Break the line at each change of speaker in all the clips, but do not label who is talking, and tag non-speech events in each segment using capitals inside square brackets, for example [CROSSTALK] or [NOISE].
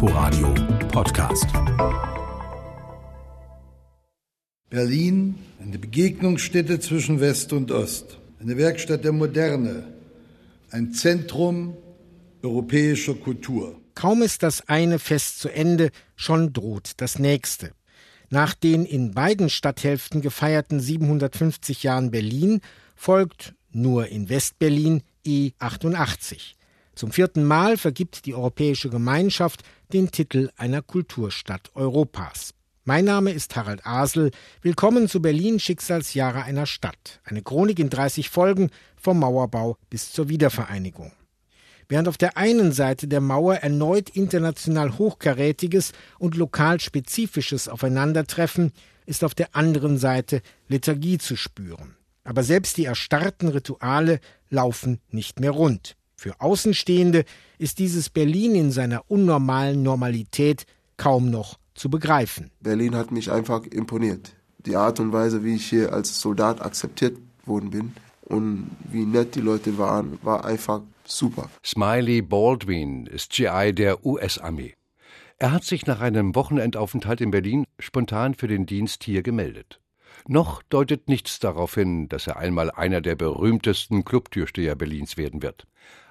Inforadio Podcast.
Berlin, eine Begegnungsstätte zwischen West und Ost, eine Werkstatt der Moderne, ein Zentrum europäischer Kultur.
Kaum ist das eine Fest zu Ende, schon droht das nächste. Nach den in beiden Stadthälften gefeierten 750 Jahren Berlin folgt nur in Westberlin E88. Zum vierten Mal vergibt die Europäische Gemeinschaft den Titel einer Kulturstadt Europas. Mein Name ist Harald Asel. Willkommen zu Berlin Schicksalsjahre einer Stadt. Eine Chronik in 30 Folgen vom Mauerbau bis zur Wiedervereinigung. Während auf der einen Seite der Mauer erneut international hochkarätiges und lokal spezifisches Aufeinandertreffen, ist auf der anderen Seite Lethargie zu spüren. Aber selbst die erstarrten Rituale laufen nicht mehr rund. Für Außenstehende ist dieses Berlin in seiner unnormalen Normalität kaum noch zu begreifen.
Berlin hat mich einfach imponiert. Die Art und Weise, wie ich hier als Soldat akzeptiert worden bin und wie nett die Leute waren, war einfach super.
Smiley Baldwin ist GI der US-Armee. Er hat sich nach einem Wochenendaufenthalt in Berlin spontan für den Dienst hier gemeldet. Noch deutet nichts darauf hin, dass er einmal einer der berühmtesten Clubtürsteher Berlins werden wird.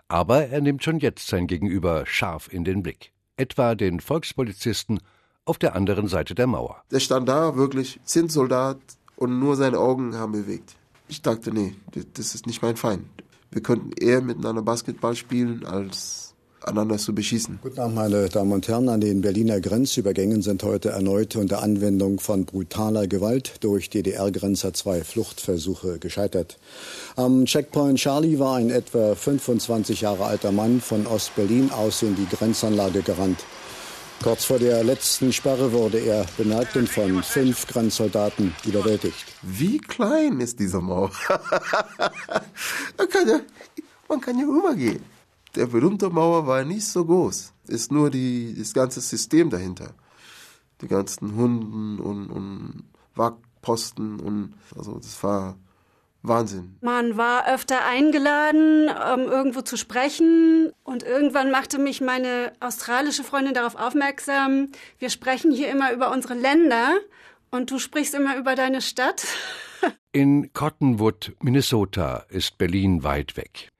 Aber er nimmt schon jetzt sein Gegenüber scharf in den Blick. Etwa den Volkspolizisten auf der anderen Seite der Mauer.
Der stand da wirklich, Zinssoldat, und nur seine Augen haben bewegt. Ich dachte, nee, das ist nicht mein Feind. Wir könnten eher miteinander Basketball spielen, als einander zu beschießen.
Guten Abend, meine Damen und Herren. An den Berliner Grenzübergängen sind heute erneut unter Anwendung von brutaler Gewalt durch DDR-Grenzer zwei Fluchtversuche gescheitert. Am Checkpoint Charlie war ein etwa 25 Jahre alter Mann von Ostberlin aus in die Grenzanlage gerannt. Kurz vor der letzten Sperre wurde er bemerkt und von fünf Grenzsoldaten überwältigt.
Wie klein ist diese Mauer? [LAUGHS] man, kann ja, man kann ja rübergehen. Der berühmte Mauer war nicht so groß. Ist nur die, das ganze System dahinter. Die ganzen Hunden und, und Wagposten und also das war Wahnsinn.
Man war öfter eingeladen, um irgendwo zu sprechen. Und irgendwann machte mich meine australische Freundin darauf aufmerksam, wir sprechen hier immer über unsere Länder und du sprichst immer über deine Stadt. [LAUGHS]
In Cottonwood, Minnesota, ist Berlin weit weg.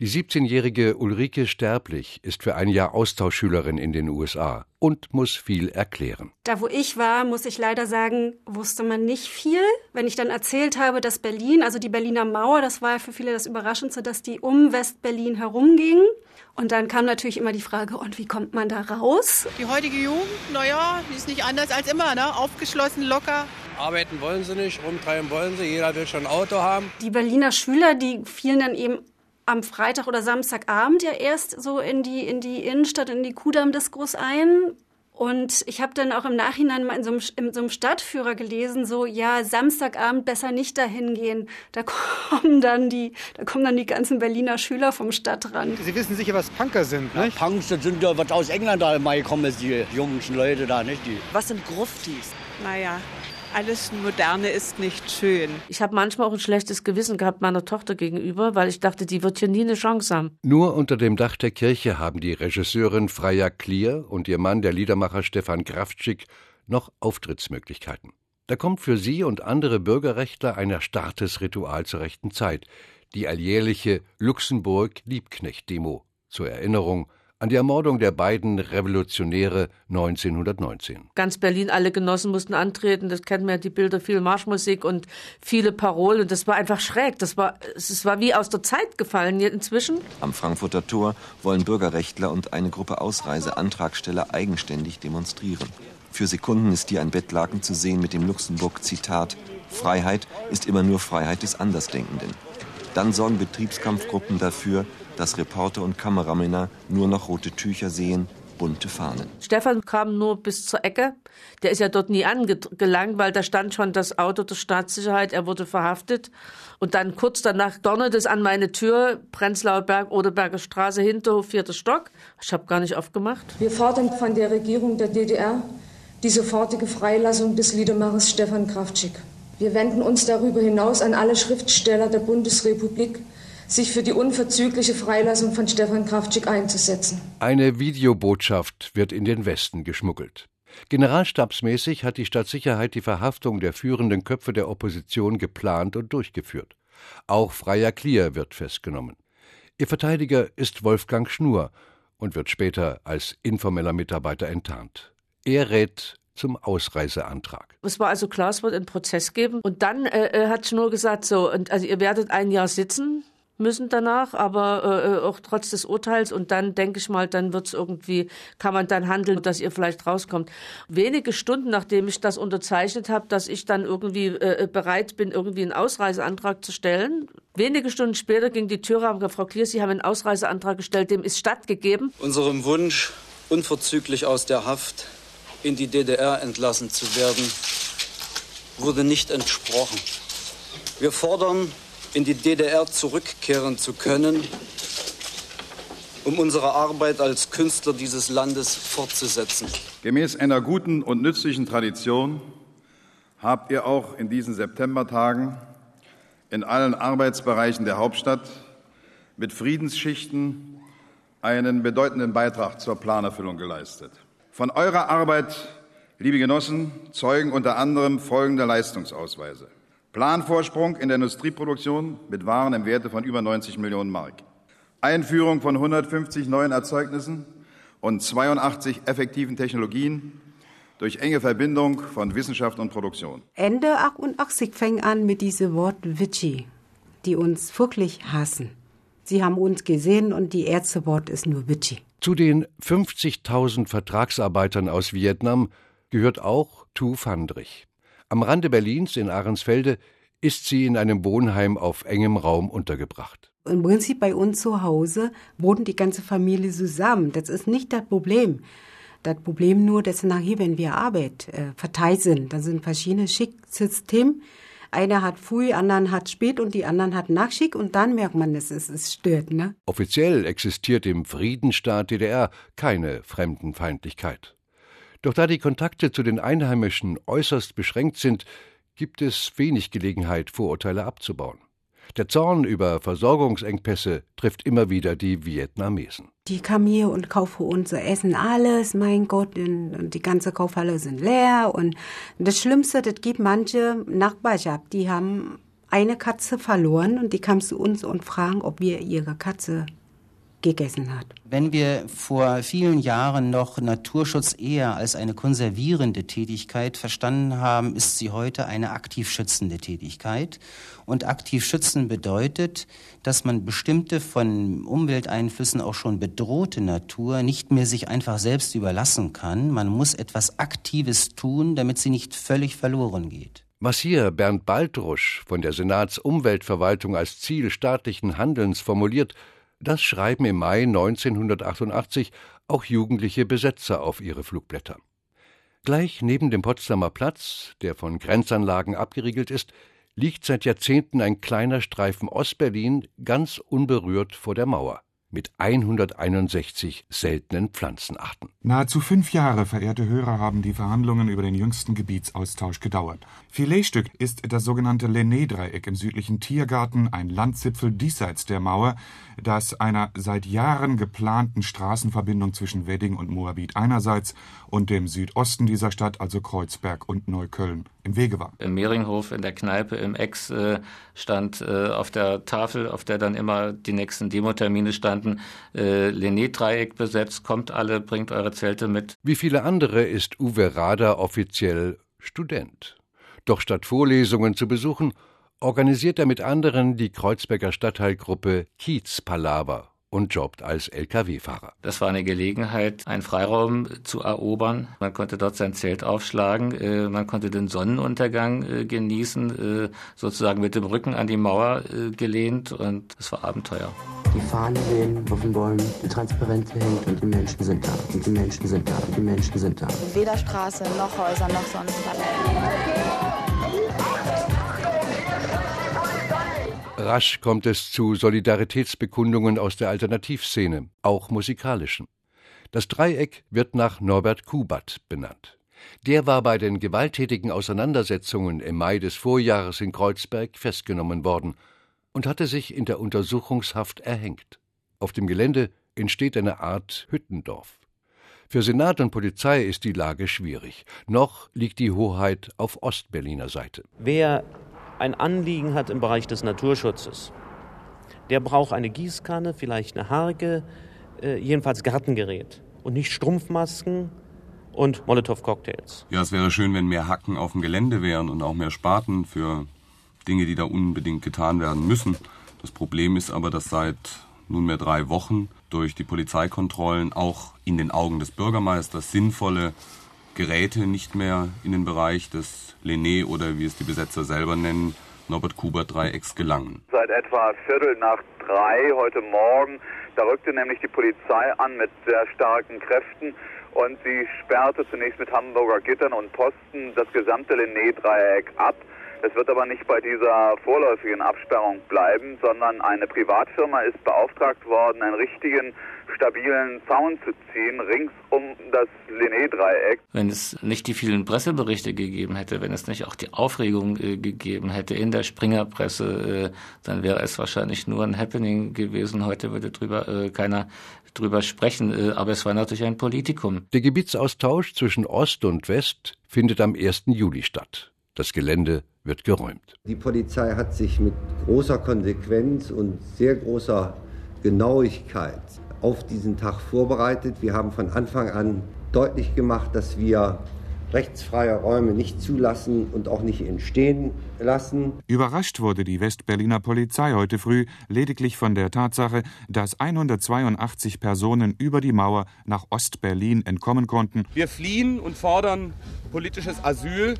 Die 17-jährige Ulrike Sterblich ist für ein Jahr Austauschschülerin in den USA und muss viel erklären.
Da, wo ich war, muss ich leider sagen, wusste man nicht viel. Wenn ich dann erzählt habe, dass Berlin, also die Berliner Mauer, das war für viele das Überraschendste, dass die um West-Berlin herumging. Und dann kam natürlich immer die Frage, und wie kommt man da raus?
Die heutige Jugend, naja, die ist nicht anders als immer, ne? Aufgeschlossen, locker.
Arbeiten wollen sie nicht, rumtreiben wollen sie, jeder will schon ein Auto haben.
Die Berliner Schüler, die fielen dann eben am Freitag oder Samstagabend ja erst so in die, in die Innenstadt, in die Kudamm-Diskurs ein. Und ich habe dann auch im Nachhinein mal in so, einem, in so einem Stadtführer gelesen, so ja, Samstagabend besser nicht dahin gehen. Da [LAUGHS] kommen dann die, da kommen dann die ganzen Berliner Schüler vom Stadtrand.
Sie wissen sicher, was Punker sind,
ne? Ja, Punks das sind ja was aus England da mal gekommen ist, die jungen Leute da, nicht die.
Was sind Gruftis? Naja, alles Moderne ist nicht schön.
Ich habe manchmal auch ein schlechtes Gewissen gehabt meiner Tochter gegenüber, weil ich dachte, die wird hier nie eine Chance haben.
Nur unter dem Dach der Kirche haben die Regisseurin Freya Klier und ihr Mann, der Liedermacher Stefan Kraftschick, noch Auftrittsmöglichkeiten. Da kommt für sie und andere Bürgerrechtler ein erstarrtes Ritual zur rechten Zeit, die alljährliche Luxemburg-Liebknecht-Demo zur Erinnerung an die Ermordung der beiden Revolutionäre 1919.
Ganz Berlin, alle Genossen mussten antreten. Das kennen wir die Bilder, viel Marschmusik und viele Parolen. Das war einfach schräg. Das war, es war wie aus der Zeit gefallen inzwischen.
Am Frankfurter Tor wollen Bürgerrechtler und eine Gruppe Ausreiseantragsteller eigenständig demonstrieren. Für Sekunden ist hier ein Bettlaken zu sehen mit dem Luxemburg-Zitat: Freiheit ist immer nur Freiheit des Andersdenkenden. Dann sorgen Betriebskampfgruppen dafür, dass Reporter und Kameramänner nur noch rote Tücher sehen, bunte Fahnen.
Stefan kam nur bis zur Ecke. Der ist ja dort nie angelangt, weil da stand schon das Auto der Staatssicherheit. Er wurde verhaftet. Und dann kurz danach donnert es an meine Tür, Prenzlauer Berg, Oderberger Straße, Hinterhof, vierter Stock. Ich habe gar nicht aufgemacht.
Wir fordern von der Regierung der DDR die sofortige Freilassung des Liedermachers Stefan Kraftschick. Wir wenden uns darüber hinaus an alle Schriftsteller der Bundesrepublik, sich für die unverzügliche Freilassung von Stefan Kraftschick einzusetzen.
Eine Videobotschaft wird in den Westen geschmuggelt. Generalstabsmäßig hat die Stadtsicherheit die Verhaftung der führenden Köpfe der Opposition geplant und durchgeführt. Auch Freier Klier wird festgenommen. Ihr Verteidiger ist Wolfgang Schnur und wird später als informeller Mitarbeiter enttarnt. Er rät zum Ausreiseantrag.
Es war also klar, es wird einen Prozess geben. Und dann äh, äh hat Schnur gesagt, so, und also ihr werdet ein Jahr sitzen, müssen danach, aber äh, äh, auch trotz des Urteils. Und dann denke ich mal, dann wird es irgendwie, kann man dann handeln, dass ihr vielleicht rauskommt. Wenige Stunden, nachdem ich das unterzeichnet habe, dass ich dann irgendwie äh, äh, bereit bin, irgendwie einen Ausreiseantrag zu stellen. Wenige Stunden später ging die Tür auf, Frau Klier, Sie haben einen Ausreiseantrag gestellt, dem ist stattgegeben.
Unserem Wunsch, unverzüglich aus der Haft in die DDR entlassen zu werden, wurde nicht entsprochen. Wir fordern in die DDR zurückkehren zu können, um unsere Arbeit als Künstler dieses Landes fortzusetzen.
Gemäß einer guten und nützlichen Tradition habt ihr auch in diesen Septembertagen in allen Arbeitsbereichen der Hauptstadt mit Friedensschichten einen bedeutenden Beitrag zur Planerfüllung geleistet. Von eurer Arbeit, liebe Genossen, zeugen unter anderem folgende Leistungsausweise. Planvorsprung in der Industrieproduktion mit Waren im Werte von über 90 Millionen Mark. Einführung von 150 neuen Erzeugnissen und 82 effektiven Technologien durch enge Verbindung von Wissenschaft und Produktion.
Ende 88 fängt an mit diesem Wort Vichy, die uns wirklich hassen. Sie haben uns gesehen und die erste Wort ist nur Vichy.
Zu den 50.000 Vertragsarbeitern aus Vietnam gehört auch Tu Fandrich. Am Rande Berlins in Ahrensfelde ist sie in einem Wohnheim auf engem Raum untergebracht.
Im Prinzip bei uns zu Hause wohnt die ganze Familie zusammen. Das ist nicht das Problem. Das Problem nur, dass nachher, wenn wir Arbeit äh, verteilt sind, dann sind verschiedene Schicksysteme. Einer hat früh, anderen hat spät und die anderen hat Nachschick und dann merkt man, dass es, es stört. Ne?
Offiziell existiert im Friedensstaat DDR keine Fremdenfeindlichkeit. Doch da die Kontakte zu den Einheimischen äußerst beschränkt sind, gibt es wenig Gelegenheit, Vorurteile abzubauen. Der Zorn über Versorgungsengpässe trifft immer wieder die Vietnamesen.
Die kamen hier und kaufen unser Essen alles, mein Gott, und die ganze Kaufhalle sind leer. Und das Schlimmste, das gibt manche Nachbarschaft, die haben eine Katze verloren und die kamen zu uns und fragen, ob wir ihre Katze gegessen hat.
Wenn wir vor vielen Jahren noch Naturschutz eher als eine konservierende Tätigkeit verstanden haben, ist sie heute eine aktiv schützende Tätigkeit. Und aktiv schützen bedeutet, dass man bestimmte von Umwelteinflüssen auch schon bedrohte Natur nicht mehr sich einfach selbst überlassen kann. Man muss etwas Aktives tun, damit sie nicht völlig verloren geht.
Was hier Bernd Baltrusch von der Senatsumweltverwaltung als Ziel staatlichen Handelns formuliert, das schreiben im Mai 1988 auch jugendliche Besetzer auf ihre Flugblätter. Gleich neben dem Potsdamer Platz, der von Grenzanlagen abgeriegelt ist, liegt seit Jahrzehnten ein kleiner Streifen Ostberlin ganz unberührt vor der Mauer mit 161 seltenen Pflanzenarten.
Nahezu fünf Jahre, verehrte Hörer, haben die Verhandlungen über den jüngsten Gebietsaustausch gedauert. Filetstück ist das sogenannte Lenné-Dreieck im südlichen Tiergarten, ein Landzipfel diesseits der Mauer, das einer seit Jahren geplanten Straßenverbindung zwischen Wedding und Moabit einerseits und dem Südosten dieser Stadt, also Kreuzberg und Neukölln, im Wege war.
Im Mehringhof, in der Kneipe, im Ex äh, stand äh, auf der Tafel, auf der dann immer die nächsten Demotermine standen, äh, Lené-Dreieck besetzt, kommt alle, bringt eure Zelte mit.
Wie viele andere ist Uwe Rader offiziell Student. Doch statt Vorlesungen zu besuchen, organisiert er mit anderen die Kreuzberger Stadtteilgruppe Kiez-Palaver und jobbt als Lkw-Fahrer.
Das war eine Gelegenheit, einen Freiraum zu erobern. Man konnte dort sein Zelt aufschlagen, äh, man konnte den Sonnenuntergang äh, genießen, äh, sozusagen mit dem Rücken an die Mauer gelehnt und es war Abenteuer.
Die Fahnen wehen auf den Bäumen, die Transparente hängt und die Menschen sind da und die Menschen sind da und die Menschen sind da.
Weder Straße noch Häuser noch sonst was.
Rasch kommt es zu Solidaritätsbekundungen aus der Alternativszene, auch musikalischen. Das Dreieck wird nach Norbert Kubat benannt. Der war bei den gewalttätigen Auseinandersetzungen im Mai des Vorjahres in Kreuzberg festgenommen worden und hatte sich in der Untersuchungshaft erhängt. Auf dem Gelände entsteht eine Art Hüttendorf. Für Senat und Polizei ist die Lage schwierig. Noch liegt die Hoheit auf Ostberliner Seite.
Wer ein Anliegen hat im Bereich des Naturschutzes, der braucht eine Gießkanne, vielleicht eine Harke, äh, jedenfalls Gartengerät und nicht Strumpfmasken und Molotow-Cocktails.
Ja, es wäre schön, wenn mehr Hacken auf dem Gelände wären und auch mehr Spaten für Dinge, die da unbedingt getan werden müssen. Das Problem ist aber, dass seit nunmehr drei Wochen durch die Polizeikontrollen auch in den Augen des Bürgermeisters sinnvolle Geräte nicht mehr in den Bereich des Lené oder wie es die Besetzer selber nennen, Norbert-Kubert-Dreiecks gelangen.
Seit etwa Viertel nach drei heute Morgen, da rückte nämlich die Polizei an mit sehr starken Kräften und sie sperrte zunächst mit Hamburger Gittern und Posten das gesamte Lené-Dreieck ab. Es wird aber nicht bei dieser vorläufigen Absperrung bleiben, sondern eine Privatfirma ist beauftragt worden, einen richtigen stabilen Zaun zu ziehen, rings um das Linné-Dreieck.
Wenn es nicht die vielen Presseberichte gegeben hätte, wenn es nicht auch die Aufregung äh, gegeben hätte in der Springerpresse, äh, dann wäre es wahrscheinlich nur ein Happening gewesen. Heute würde drüber äh, keiner drüber sprechen, äh, aber es war natürlich ein Politikum.
Der Gebietsaustausch zwischen Ost und West findet am 1. Juli statt. Das Gelände wird geräumt.
Die Polizei hat sich mit großer Konsequenz und sehr großer Genauigkeit auf diesen Tag vorbereitet. Wir haben von Anfang an deutlich gemacht, dass wir rechtsfreie Räume nicht zulassen und auch nicht entstehen lassen.
Überrascht wurde die Westberliner Polizei heute früh lediglich von der Tatsache, dass 182 Personen über die Mauer nach Ostberlin entkommen konnten.
Wir fliehen und fordern politisches Asyl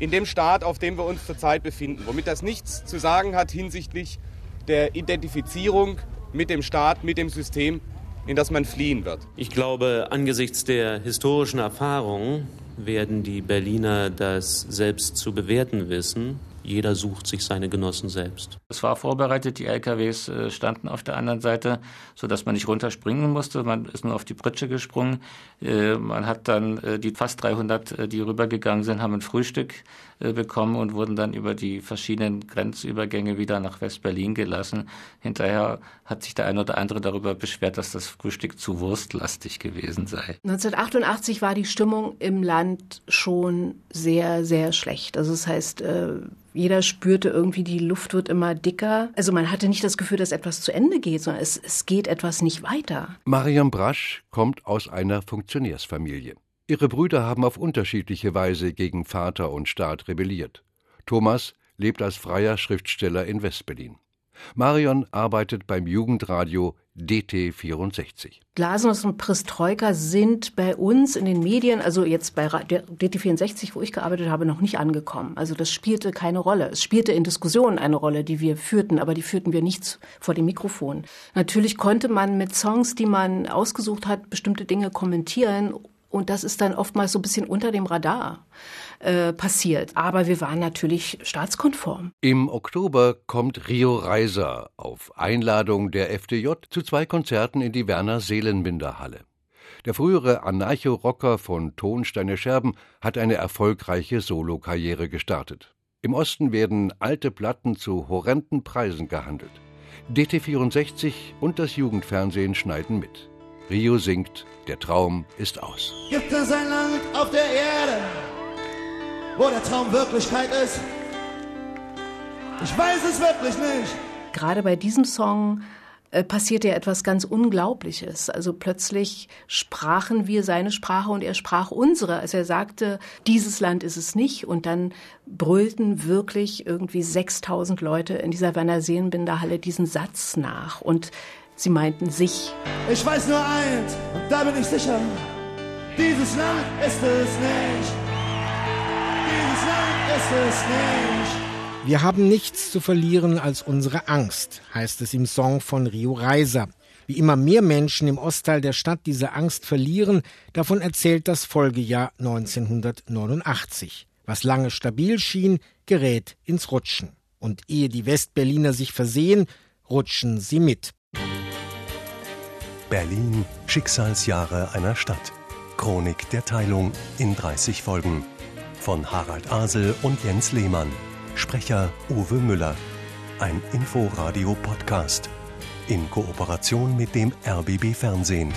in dem Staat, auf dem wir uns zurzeit befinden, womit das nichts zu sagen hat hinsichtlich der Identifizierung mit dem Staat, mit dem System, in das man fliehen wird.
Ich glaube, angesichts der historischen Erfahrungen werden die Berliner das selbst zu bewerten wissen jeder sucht sich seine Genossen selbst.
Es war vorbereitet, die LKWs äh, standen auf der anderen Seite, sodass man nicht runterspringen musste. Man ist nur auf die Pritsche gesprungen. Äh, man hat dann äh, die fast 300, die rübergegangen sind, haben ein Frühstück bekommen und wurden dann über die verschiedenen Grenzübergänge wieder nach West-Berlin gelassen. Hinterher hat sich der eine oder andere darüber beschwert, dass das Frühstück zu wurstlastig gewesen sei.
1988 war die Stimmung im Land schon sehr, sehr schlecht. Also das heißt, jeder spürte irgendwie, die Luft wird immer dicker. Also man hatte nicht das Gefühl, dass etwas zu Ende geht, sondern es, es geht etwas nicht weiter.
Mariam Brasch kommt aus einer Funktionärsfamilie. Ihre Brüder haben auf unterschiedliche Weise gegen Vater und Staat rebelliert. Thomas lebt als freier Schriftsteller in Westberlin. Marion arbeitet beim Jugendradio DT64.
Glasnost und Pristroika sind bei uns in den Medien, also jetzt bei DT64, wo ich gearbeitet habe, noch nicht angekommen. Also das spielte keine Rolle. Es spielte in Diskussionen eine Rolle, die wir führten, aber die führten wir nicht vor dem Mikrofon. Natürlich konnte man mit Songs, die man ausgesucht hat, bestimmte Dinge kommentieren und das ist dann oftmals so ein bisschen unter dem Radar äh, passiert. Aber wir waren natürlich staatskonform.
Im Oktober kommt Rio Reiser auf Einladung der FDJ zu zwei Konzerten in die Werner Seelenbinder Halle. Der frühere Anarcho-Rocker von Tonsteine Scherben hat eine erfolgreiche Solokarriere gestartet. Im Osten werden alte Platten zu horrenden Preisen gehandelt. DT64 und das Jugendfernsehen schneiden mit. Rio singt, der Traum ist aus.
Gibt es ein Land auf der Erde, wo der Traum Wirklichkeit ist? Ich weiß es wirklich nicht.
Gerade bei diesem Song äh, passierte ja etwas ganz Unglaubliches. Also plötzlich sprachen wir seine Sprache und er sprach unsere. Also er sagte, dieses Land ist es nicht. Und dann brüllten wirklich irgendwie 6000 Leute in dieser Werner Seelenbinder diesen Satz nach. Und Sie meinten sich.
Ich weiß nur eins, und da bin ich sicher. Dieses Land ist es nicht. Dieses Land ist es nicht.
Wir haben nichts zu verlieren als unsere Angst, heißt es im Song von Rio Reiser. Wie immer mehr Menschen im Ostteil der Stadt diese Angst verlieren, davon erzählt das Folgejahr 1989. Was lange stabil schien, gerät ins Rutschen. Und ehe die Westberliner sich versehen, rutschen sie mit.
Berlin Schicksalsjahre einer Stadt. Chronik der Teilung in 30 Folgen. Von Harald Asel und Jens Lehmann. Sprecher Uwe Müller. ein Inforadio-Podcast in Kooperation mit dem RBB Fernsehen.